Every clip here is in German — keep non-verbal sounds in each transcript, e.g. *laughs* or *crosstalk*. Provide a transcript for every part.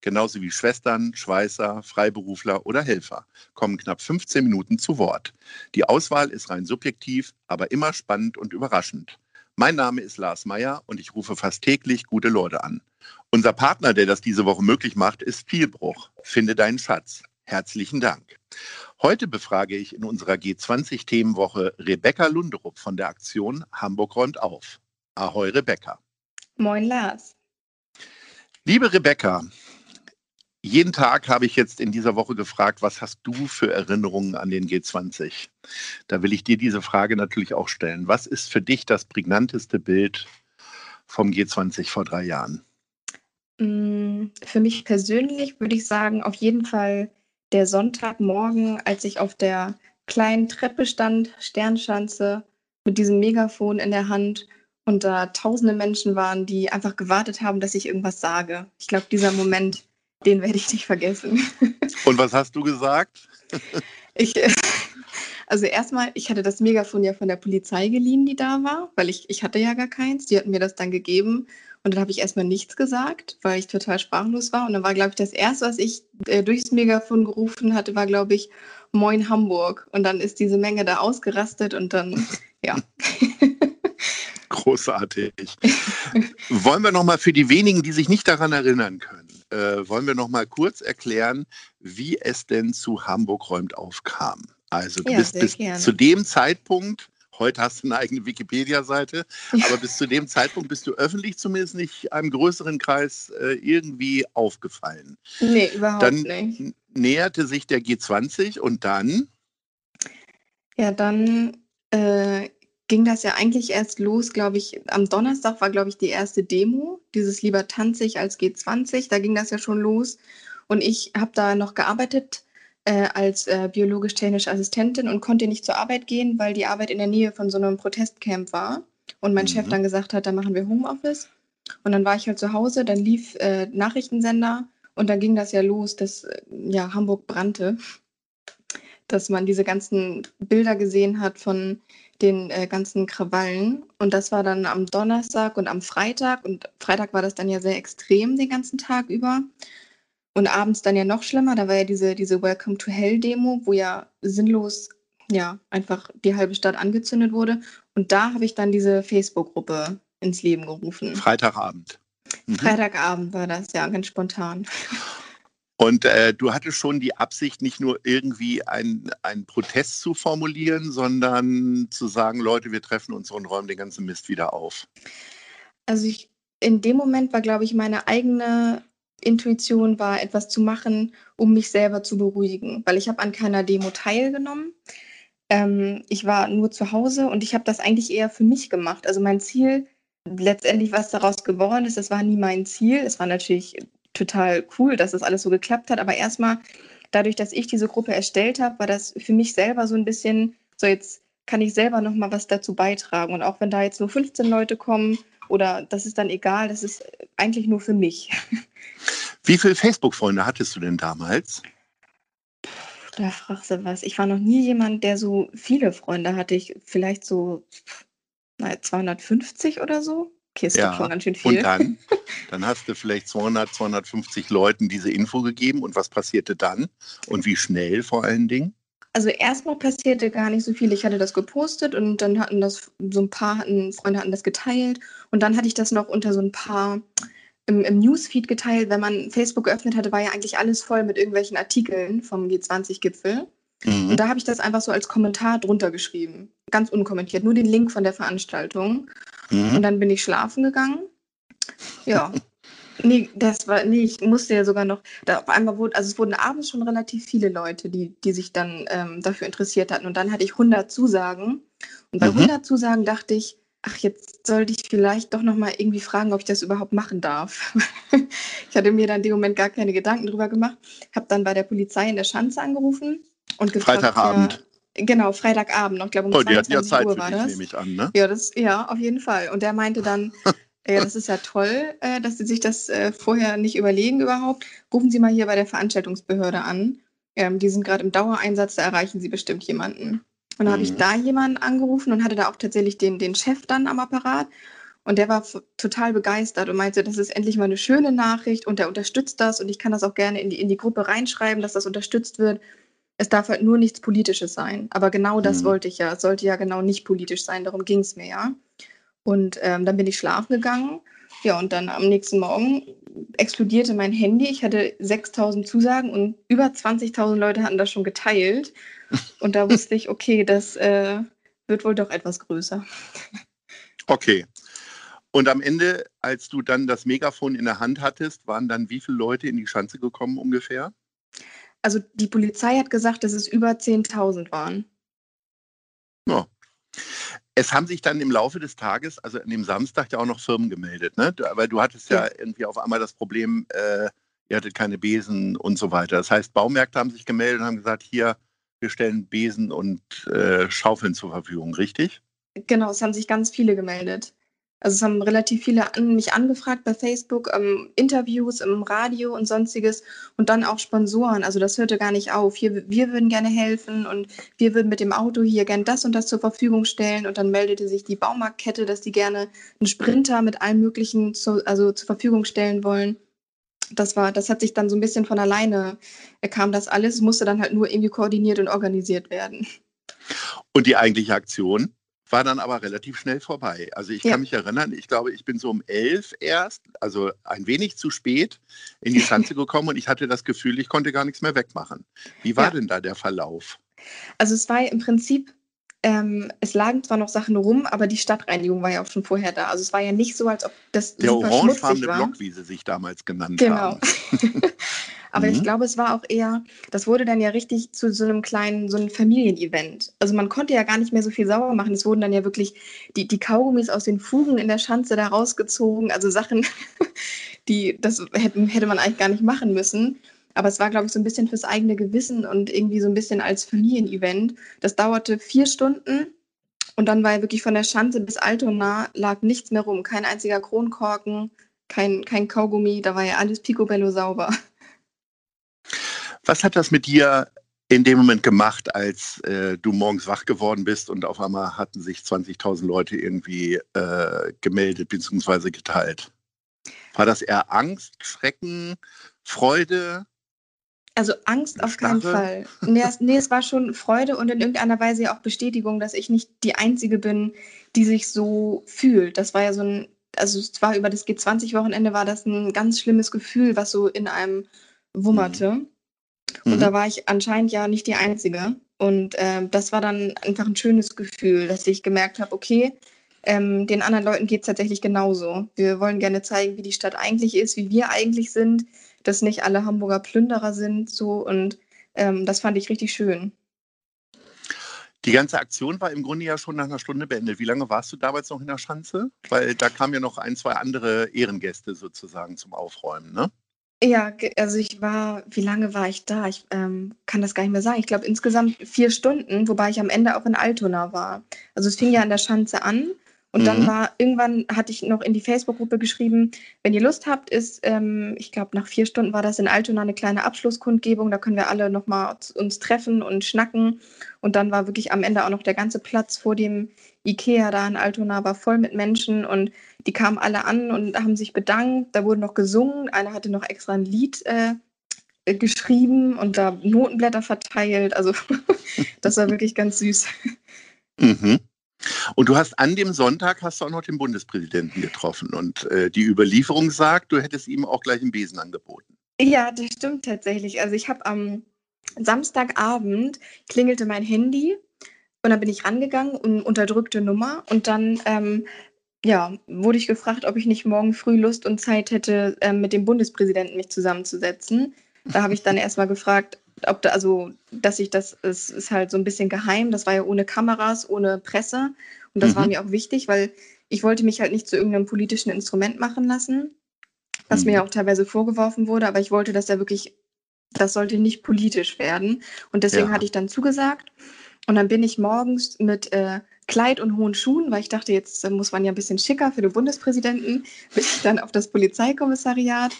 genauso wie Schwestern, Schweißer, Freiberufler oder Helfer, kommen knapp 15 Minuten zu Wort. Die Auswahl ist rein subjektiv, aber immer spannend und überraschend. Mein Name ist Lars Meyer und ich rufe fast täglich gute Leute an. Unser Partner, der das diese Woche möglich macht, ist Vielbruch. Finde deinen Schatz. Herzlichen Dank. Heute befrage ich in unserer G20-Themenwoche Rebecca Lunderup von der Aktion Hamburg räumt auf. Ahoi, Rebecca. Moin, Lars. Liebe Rebecca, jeden Tag habe ich jetzt in dieser Woche gefragt, was hast du für Erinnerungen an den G20? Da will ich dir diese Frage natürlich auch stellen. Was ist für dich das prägnanteste Bild vom G20 vor drei Jahren? Mm, für mich persönlich würde ich sagen, auf jeden Fall der Sonntagmorgen, als ich auf der kleinen Treppe stand, Sternschanze, mit diesem Megafon in der Hand und da tausende Menschen waren, die einfach gewartet haben, dass ich irgendwas sage. Ich glaube, dieser Moment, den werde ich nicht vergessen. Und was hast du gesagt? ich, *laughs* also erstmal, ich hatte das Megafon ja von der Polizei geliehen, die da war, weil ich, ich hatte ja gar keins. Die hatten mir das dann gegeben. Und dann habe ich erstmal nichts gesagt, weil ich total sprachlos war. Und dann war, glaube ich, das Erste, was ich äh, durchs Megafon gerufen hatte, war, glaube ich, Moin Hamburg. Und dann ist diese Menge da ausgerastet und dann, *laughs* ja. Großartig. wollen wir nochmal für die wenigen, die sich nicht daran erinnern können, äh, wollen wir nochmal kurz erklären, wie es denn zu Hamburg räumt aufkam. Also du Ja, bist bis gerne. zu dem Zeitpunkt, heute hast du eine eigene Wikipedia-Seite, *laughs* aber bis zu dem Zeitpunkt bist du öffentlich zumindest nicht einem größeren Kreis äh, irgendwie aufgefallen. Nee, überhaupt Dann nicht. näherte sich der G20 und dann, Ja, dann äh, ging das ja eigentlich erst los, glaube ich. Am Donnerstag war, glaube ich, die erste Demo, dieses Lieber tanzig als G20. Da ging das ja schon los. Und ich habe da noch gearbeitet äh, als äh, biologisch-technische Assistentin und konnte nicht zur Arbeit gehen, weil die Arbeit in der Nähe von so einem Protestcamp war. Und mein Chef Mhm. dann gesagt hat, da machen wir Homeoffice. Und dann war ich halt zu Hause, dann lief äh, Nachrichtensender und dann ging das ja los, dass äh, ja, Hamburg brannte dass man diese ganzen Bilder gesehen hat von den äh, ganzen Krawallen. Und das war dann am Donnerstag und am Freitag. Und Freitag war das dann ja sehr extrem den ganzen Tag über. Und abends dann ja noch schlimmer. Da war ja diese, diese Welcome to Hell Demo, wo ja sinnlos ja einfach die halbe Stadt angezündet wurde. Und da habe ich dann diese Facebook-Gruppe ins Leben gerufen. Freitagabend. Mhm. Freitagabend war das, ja, ganz spontan. Und äh, du hattest schon die Absicht, nicht nur irgendwie einen Protest zu formulieren, sondern zu sagen, Leute, wir treffen uns und räumen den ganzen Mist wieder auf. Also ich, in dem Moment war, glaube ich, meine eigene Intuition war, etwas zu machen, um mich selber zu beruhigen, weil ich habe an keiner Demo teilgenommen. Ähm, ich war nur zu Hause und ich habe das eigentlich eher für mich gemacht. Also mein Ziel, letztendlich was daraus geworden ist, das war nie mein Ziel. Es war natürlich total cool, dass das alles so geklappt hat, aber erstmal dadurch, dass ich diese Gruppe erstellt habe, war das für mich selber so ein bisschen, so jetzt kann ich selber noch mal was dazu beitragen und auch wenn da jetzt nur 15 Leute kommen oder das ist dann egal, das ist eigentlich nur für mich. *laughs* Wie viele Facebook-Freunde hattest du denn damals? Da fragst du was. Ich war noch nie jemand, der so viele Freunde hatte. Ich vielleicht so na, 250 oder so. Okay, ist doch schon ganz schön viel. Und dann? *laughs* Dann hast du vielleicht 200, 250 Leuten diese Info gegeben. Und was passierte dann? Und wie schnell vor allen Dingen? Also erstmal passierte gar nicht so viel. Ich hatte das gepostet und dann hatten das so ein paar hatten, Freunde hatten das geteilt und dann hatte ich das noch unter so ein paar im, im Newsfeed geteilt. Wenn man Facebook geöffnet hatte, war ja eigentlich alles voll mit irgendwelchen Artikeln vom G20-Gipfel. Mhm. Und da habe ich das einfach so als Kommentar drunter geschrieben. Ganz unkommentiert, nur den Link von der Veranstaltung. Und Mhm. dann bin ich schlafen gegangen. Ja. Nee, das war, nee, ich musste ja sogar noch, da auf einmal wurde, also es wurden abends schon relativ viele Leute, die, die sich dann ähm, dafür interessiert hatten. Und dann hatte ich 100 Zusagen. Und bei Mhm. 100 Zusagen dachte ich, ach, jetzt sollte ich vielleicht doch nochmal irgendwie fragen, ob ich das überhaupt machen darf. *laughs* ich hatte mir dann in dem Moment gar keine Gedanken drüber gemacht, habe dann bei der Polizei in der Schanze angerufen und gefragt, Freitagabend. Genau, Freitagabend. Ich glaube, um Oh, die hatten 22 ja Zeit Uhr war dich, das. nehme ich an, ne? Ja, das, ja, auf jeden Fall. Und der meinte dann, *laughs* ja, das ist ja toll, äh, dass Sie sich das äh, vorher nicht überlegen überhaupt. Rufen Sie mal hier bei der Veranstaltungsbehörde an. Ähm, die sind gerade im Dauereinsatz, da erreichen Sie bestimmt jemanden. Und dann habe ich Mhm. da jemanden angerufen und hatte da auch tatsächlich den, den Chef dann am Apparat. Und der war total begeistert und meinte, das ist endlich mal eine schöne Nachricht und der unterstützt das und ich kann das auch gerne in die, in die Gruppe reinschreiben, dass das unterstützt wird. Es darf halt nur nichts Politisches sein. Aber genau das Mhm. wollte ich ja. Es sollte ja genau nicht politisch sein, darum ging es mir ja. Und ähm, dann bin ich schlafen gegangen. Ja, und dann am nächsten Morgen explodierte mein Handy. Ich hatte 6000 Zusagen und über 20.000 Leute hatten das schon geteilt. *laughs* Und da wusste ich, okay, das äh, wird wohl doch etwas größer. Okay. Und am Ende, als du dann das Megafon in der Hand hattest, waren dann wie viele Leute in die Schanze gekommen ungefähr? Also die Polizei hat gesagt, dass es über 10.000 waren. Ja. Es haben sich dann im Laufe des Tages, also an dem Samstag, ja auch noch Firmen gemeldet, ne? Du- Aber du hattest ja, Ja. irgendwie auf einmal das Problem, äh, ihr hattet keine Besen und so weiter. Das heißt, Baumärkte haben sich gemeldet und haben gesagt, hier, wir stellen Besen und äh, Schaufeln zur Verfügung, richtig? Genau, es haben sich ganz viele gemeldet. Also es haben relativ viele an, mich angefragt bei Facebook, ähm, Interviews im Radio und sonstiges und dann auch Sponsoren. Also das hörte gar nicht auf. Hier, wir würden gerne helfen und wir würden mit dem Auto hier gern das und das zur Verfügung stellen. Und dann meldete sich die Baumarktkette, dass die gerne einen Sprinter mit allem Möglichen zu, also zur Verfügung stellen wollen. Das war, das hat sich dann so ein bisschen von alleine, kam das alles, musste dann halt nur irgendwie koordiniert und organisiert werden. Und die eigentliche Aktion war dann aber relativ schnell vorbei. Also ich Ja. kann mich erinnern, ich glaube, ich bin so um elf erst, also ein wenig zu spät, in die Schanze *laughs* gekommen und ich hatte das Gefühl, ich konnte gar nichts mehr wegmachen. Wie war Ja. denn da der Verlauf? Also es war im Prinzip, ähm, es lagen zwar noch Sachen rum, aber die Stadtreinigung war ja auch schon vorher da. Also es war ja nicht so, als ob das Der super orangefarbene. Block, wie sie sich damals genannt Genau. haben. *laughs* *laughs* aber ich Mhm. glaube, es war auch eher, das wurde dann ja richtig zu so einem kleinen, so einem Familienevent. Also man konnte ja gar nicht mehr so viel sauber machen. Es wurden dann ja wirklich die, die Kaugummis aus den Fugen in der Schanze da rausgezogen. Also Sachen, *laughs* die, das hätte, hätte man eigentlich gar nicht machen müssen. Aber es war, glaube ich, so ein bisschen fürs eigene Gewissen und irgendwie so ein bisschen als Familienevent. Das dauerte vier Stunden und dann war ja wirklich von der Schanze bis Altona lag nichts mehr rum. Kein einziger Kronkorken, kein, kein Kaugummi, da war ja alles picobello sauber. Was hat das mit dir in dem Moment gemacht, als äh, du morgens wach geworden bist und auf einmal hatten sich 20.000 Leute irgendwie äh, gemeldet bzw. geteilt? War das eher Angst, Schrecken, Freude? Also Angst auf keinen Starre? Fall. Nee es, nee, es war schon Freude und in irgendeiner Weise ja auch Bestätigung, dass ich nicht die Einzige bin, die sich so fühlt. Das war ja so ein, also es war über das G20-Wochenende war das ein ganz schlimmes Gefühl, was so in einem wummerte. Und Mhm. da war ich anscheinend ja nicht die Einzige. Und ähm, das war dann einfach ein schönes Gefühl, dass ich gemerkt habe, okay, ähm, den anderen Leuten geht es tatsächlich genauso. Wir wollen gerne zeigen, wie die Stadt eigentlich ist, wie wir eigentlich sind, dass nicht alle Hamburger Plünderer sind, so und ähm, das fand ich richtig schön. Die ganze Aktion war im Grunde ja schon nach einer Stunde beendet. Wie lange warst du damals noch in der Schanze? Weil da kamen ja noch ein, zwei andere Ehrengäste sozusagen zum Aufräumen, ne? Ja, also ich war, wie lange war ich da? Ich ähm, kann das gar nicht mehr sagen. Ich glaube insgesamt vier Stunden, wobei ich am Ende auch in Altona war. Also es fing ja an der Schanze an und dann Mhm. war, irgendwann hatte ich noch in die Facebook-Gruppe geschrieben, wenn ihr Lust habt, ist, ähm, ich glaube nach vier Stunden war das in Altona eine kleine Abschlusskundgebung, da können wir alle nochmal uns treffen und schnacken. Und dann war wirklich am Ende auch noch der ganze Platz vor dem Ikea da in Altona war voll mit Menschen und die kamen alle an und haben sich bedankt. Da wurde noch gesungen. Einer hatte noch extra ein Lied äh, geschrieben und da Notenblätter verteilt. Also *laughs* das war wirklich ganz süß. Mhm. Und du hast an dem Sonntag hast du auch noch den Bundespräsidenten getroffen und äh, die Überlieferung sagt, du hättest ihm auch gleich einen Besen angeboten. Ja, das stimmt tatsächlich. Also ich habe am Samstagabend klingelte mein Handy und dann bin ich rangegangen und unterdrückte Nummer und dann ähm, ja, wurde ich gefragt, ob ich nicht morgen früh Lust und Zeit hätte, ähm, mit dem Bundespräsidenten mich zusammenzusetzen. Da habe ich dann erstmal gefragt, ob da, also, dass ich das, es ist halt so ein bisschen geheim, das war ja ohne Kameras, ohne Presse und das Mhm. war mir auch wichtig, weil ich wollte mich halt nicht zu irgendeinem politischen Instrument machen lassen, was Mhm. mir auch teilweise vorgeworfen wurde, aber ich wollte, dass er wirklich das sollte nicht politisch werden. Und deswegen Ja. hatte ich dann zugesagt. Und dann bin ich morgens mit äh, Kleid und hohen Schuhen, weil ich dachte, jetzt äh, muss man ja ein bisschen schicker für den Bundespräsidenten, *laughs* bin ich dann auf das Polizeikommissariat.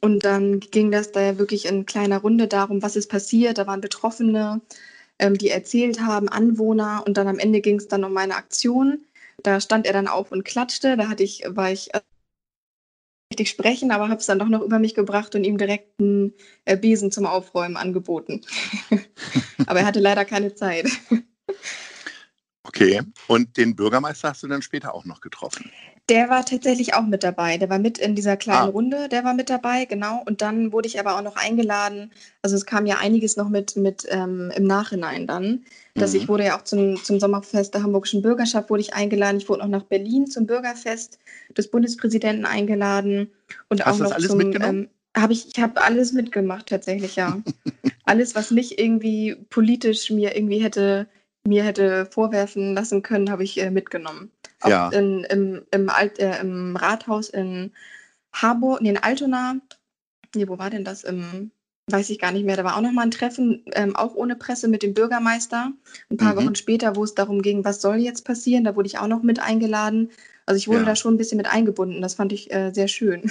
Und dann ging das da wirklich in kleiner Runde darum, was ist passiert. Da waren Betroffene, ähm, die erzählt haben, Anwohner. Und dann am Ende ging es dann um meine Aktion. Da stand er dann auf und klatschte. Da hatte ich, war ich äh, richtig sprechen, aber habe es dann doch noch über mich gebracht und ihm direkt einen äh, Besen zum Aufräumen angeboten. *laughs* aber er hatte leider keine Zeit. *laughs* Okay. Und den Bürgermeister hast du dann später auch noch getroffen. Der war tatsächlich auch mit dabei. Der war mit in dieser kleinen Ah. Runde, der war mit dabei, genau. Und dann wurde ich aber auch noch eingeladen. Also es kam ja einiges noch mit, mit ähm, im Nachhinein dann. Dass Mhm. ich wurde ja auch zum, zum Sommerfest der Hamburgischen Bürgerschaft wurde ich eingeladen. Ich wurde noch nach Berlin zum Bürgerfest des Bundespräsidenten eingeladen. Und Hast auch du das noch alles zum, mitgenommen? Ähm, habe ich, ich habe alles mitgemacht tatsächlich, ja. *laughs* alles, was nicht irgendwie politisch mir irgendwie hätte mir hätte vorwerfen lassen können, habe ich äh, mitgenommen. Auch Ja. in, im, im, Alt, äh, im Rathaus in Harburg, nee, in Altona. Nee, wo war denn das? Im, weiß ich gar nicht mehr. Da war auch nochmal ein Treffen, ähm, auch ohne Presse mit dem Bürgermeister. Ein paar Mhm. Wochen später, wo es darum ging, was soll jetzt passieren, da wurde ich auch noch mit eingeladen. Also ich wurde Ja. da schon ein bisschen mit eingebunden. Das fand ich äh, sehr schön.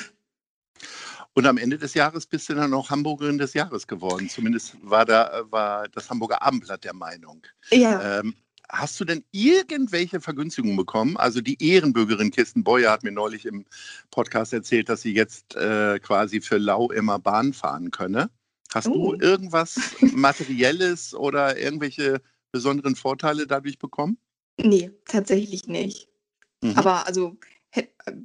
Und am Ende des Jahres bist du dann auch Hamburgerin des Jahres geworden. Zumindest war da war das Hamburger Abendblatt der Meinung. Ja. Ähm, hast du denn irgendwelche Vergünstigungen bekommen? Also die Ehrenbürgerin Kirsten Beuer hat mir neulich im Podcast erzählt, dass sie jetzt äh, quasi für Lau immer Bahn fahren könne. Hast Oh. du irgendwas *laughs* Materielles oder irgendwelche besonderen Vorteile dadurch bekommen? Nee, tatsächlich nicht. Mhm. Aber also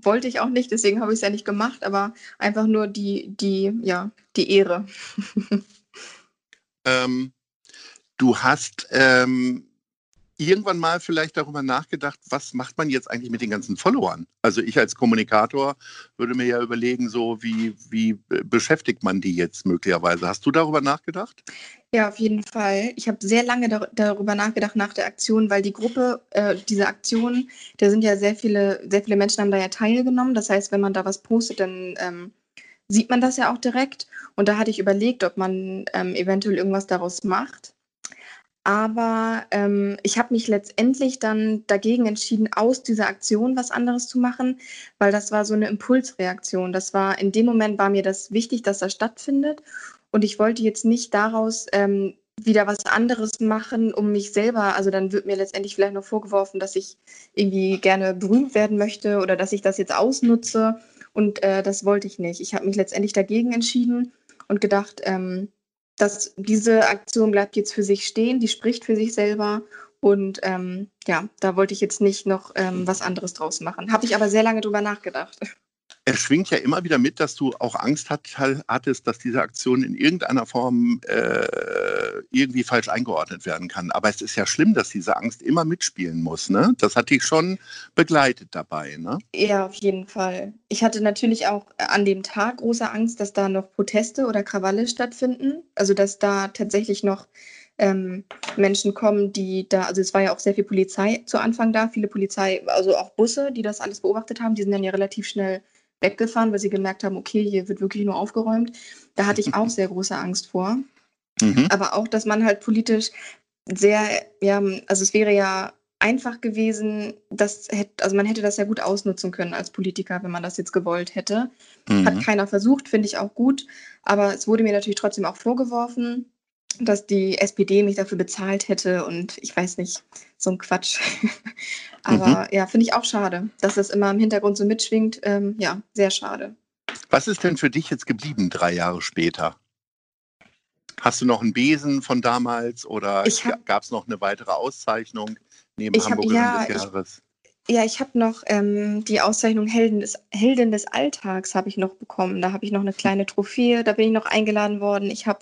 wollte ich auch nicht, deswegen habe ich es ja nicht gemacht, aber einfach nur die, die, ja, die Ehre. *laughs* Ähm, du hast ähm, irgendwann mal vielleicht darüber nachgedacht, was macht man jetzt eigentlich mit den ganzen Followern? Also ich als Kommunikator würde mir ja überlegen, so wie, wie be- beschäftigt man die jetzt möglicherweise? Hast du darüber nachgedacht? Ja, auf jeden Fall. Ich habe sehr lange dar darüber nachgedacht nach der Aktion, weil die Gruppe, äh, diese Aktion, da sind ja sehr viele, sehr viele Menschen haben da ja teilgenommen. Das heißt, wenn man da was postet, dann ähm, sieht man das ja auch direkt. Und da hatte ich überlegt, ob man ähm, eventuell irgendwas daraus macht. Aber ähm, ich habe mich letztendlich dann dagegen entschieden, aus dieser Aktion was anderes zu machen, weil das war so eine Impulsreaktion. Das war in dem Moment war mir das wichtig, dass das stattfindet. Und ich wollte jetzt nicht daraus ähm, wieder was anderes machen, um mich selber, also dann wird mir letztendlich vielleicht noch vorgeworfen, dass ich irgendwie gerne berühmt werden möchte oder dass ich das jetzt ausnutze. Und äh, das wollte ich nicht. Ich habe mich letztendlich dagegen entschieden und gedacht, ähm, dass diese Aktion bleibt jetzt für sich stehen, die spricht für sich selber. Und ähm, ja, da wollte ich jetzt nicht noch ähm, was anderes draus machen. Habe ich aber sehr lange drüber nachgedacht. Es schwingt ja immer wieder mit, dass du auch Angst hat, hattest, dass diese Aktion in irgendeiner Form äh, irgendwie falsch eingeordnet werden kann. Aber es ist ja schlimm, dass diese Angst immer mitspielen muss. Ne? Das hat dich schon begleitet dabei. Ne? Ja, auf jeden Fall. Ich hatte natürlich auch an dem Tag große Angst, dass da noch Proteste oder Krawalle stattfinden. Also dass da tatsächlich noch ähm, Menschen kommen, die da, also es war ja auch sehr viel Polizei zu Anfang da, viele Polizei, also auch Busse, die das alles beobachtet haben, die sind dann ja relativ schnell weggefahren, weil sie gemerkt haben, okay, hier wird wirklich nur aufgeräumt. Da hatte ich auch *laughs* sehr große Angst vor. Mhm. Aber auch, dass man halt politisch sehr, ja, also es wäre ja einfach gewesen, das hätte, also man hätte das ja gut ausnutzen können als Politiker, wenn man das jetzt gewollt hätte. Hat Mhm. keiner versucht, finde ich auch gut. Aber es wurde mir natürlich trotzdem auch vorgeworfen, dass die SPD mich dafür bezahlt hätte und ich weiß nicht, so ein Quatsch. *laughs* Aber ja, finde ich auch schade, dass das immer im Hintergrund so mitschwingt. Ähm, ja, sehr schade. Was ist denn für dich jetzt geblieben drei Jahre später? Hast du noch einen Besen von damals oder gab es noch eine weitere Auszeichnung neben Ich Hamburgerin ja, des ich- Jahres? Ja, ich habe noch ähm, die Auszeichnung Helden des, Heldin des Alltags habe ich noch bekommen. Da habe ich noch eine kleine Trophäe, da bin ich noch eingeladen worden. Ich habe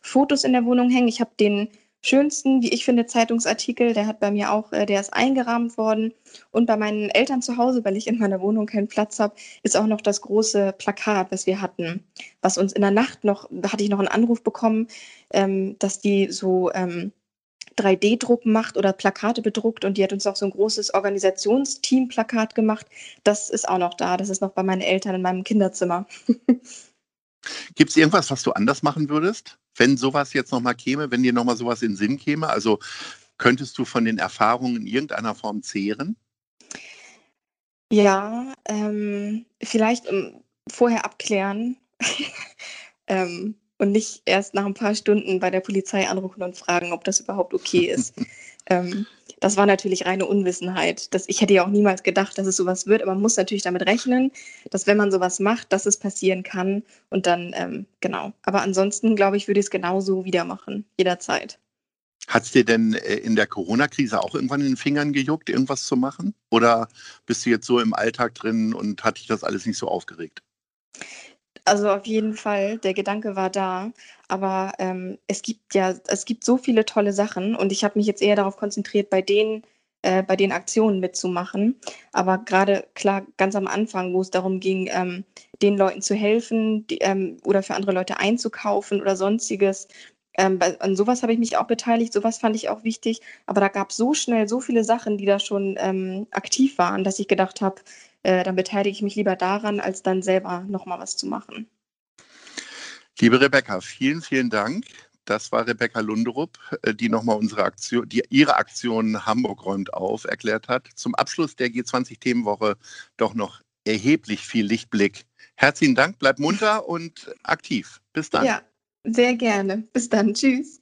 Fotos in der Wohnung hängen. Ich habe den schönsten, wie ich finde, Zeitungsartikel, der hat bei mir auch, äh, der ist eingerahmt worden. Und bei meinen Eltern zu Hause, weil ich in meiner Wohnung keinen Platz habe, ist auch noch das große Plakat, was wir hatten, was uns in der Nacht noch, da hatte ich noch einen Anruf bekommen, ähm, dass die so ähm, 3D-Druck macht oder Plakate bedruckt und die hat uns auch so ein großes Organisationsteam-Plakat gemacht. Das ist auch noch da. Das ist noch bei meinen Eltern in meinem Kinderzimmer. *laughs* Gibt es irgendwas, was du anders machen würdest, wenn sowas jetzt nochmal käme, wenn dir nochmal sowas in den Sinn käme? Also könntest du von den Erfahrungen in irgendeiner Form zehren? Ja, ähm, vielleicht ähm, vorher abklären *laughs* ähm, und nicht erst nach ein paar Stunden bei der Polizei anrufen und fragen, ob das überhaupt okay ist. *laughs* das war natürlich reine Unwissenheit. Das, ich hätte ja auch niemals gedacht, dass es sowas wird, aber man muss natürlich damit rechnen, dass wenn man sowas macht, dass es passieren kann. Und dann, ähm, genau. Aber ansonsten, glaube ich, würde ich es genauso wieder machen, jederzeit. Hat es dir denn äh, in der Corona-Krise auch irgendwann in den Fingern gejuckt, irgendwas zu machen? Oder bist du jetzt so im Alltag drin und hat dich das alles nicht so aufgeregt? Also auf jeden Fall, der Gedanke war da, aber ähm, es gibt ja, es gibt so viele tolle Sachen und ich habe mich jetzt eher darauf konzentriert, bei den, äh, bei den Aktionen mitzumachen. Aber gerade klar, ganz am Anfang, wo es darum ging, ähm, den Leuten zu helfen die, ähm, oder für andere Leute einzukaufen oder sonstiges, ähm, bei, an sowas habe ich mich auch beteiligt, sowas fand ich auch wichtig. Aber da gab es so schnell so viele Sachen, die da schon ähm, aktiv waren, dass ich gedacht habe, äh, dann beteilige ich mich lieber daran, als dann selber nochmal was zu machen. Liebe Rebecca, vielen, vielen Dank. Das war Rebecca Lunderup, äh, die nochmal unsere Aktion, die ihre Aktion Hamburg räumt auf erklärt hat. Zum Abschluss der G20-Themenwoche doch noch erheblich viel Lichtblick. Herzlichen Dank, bleib munter und aktiv. Bis dann. Ja, sehr gerne. Bis dann. Tschüss.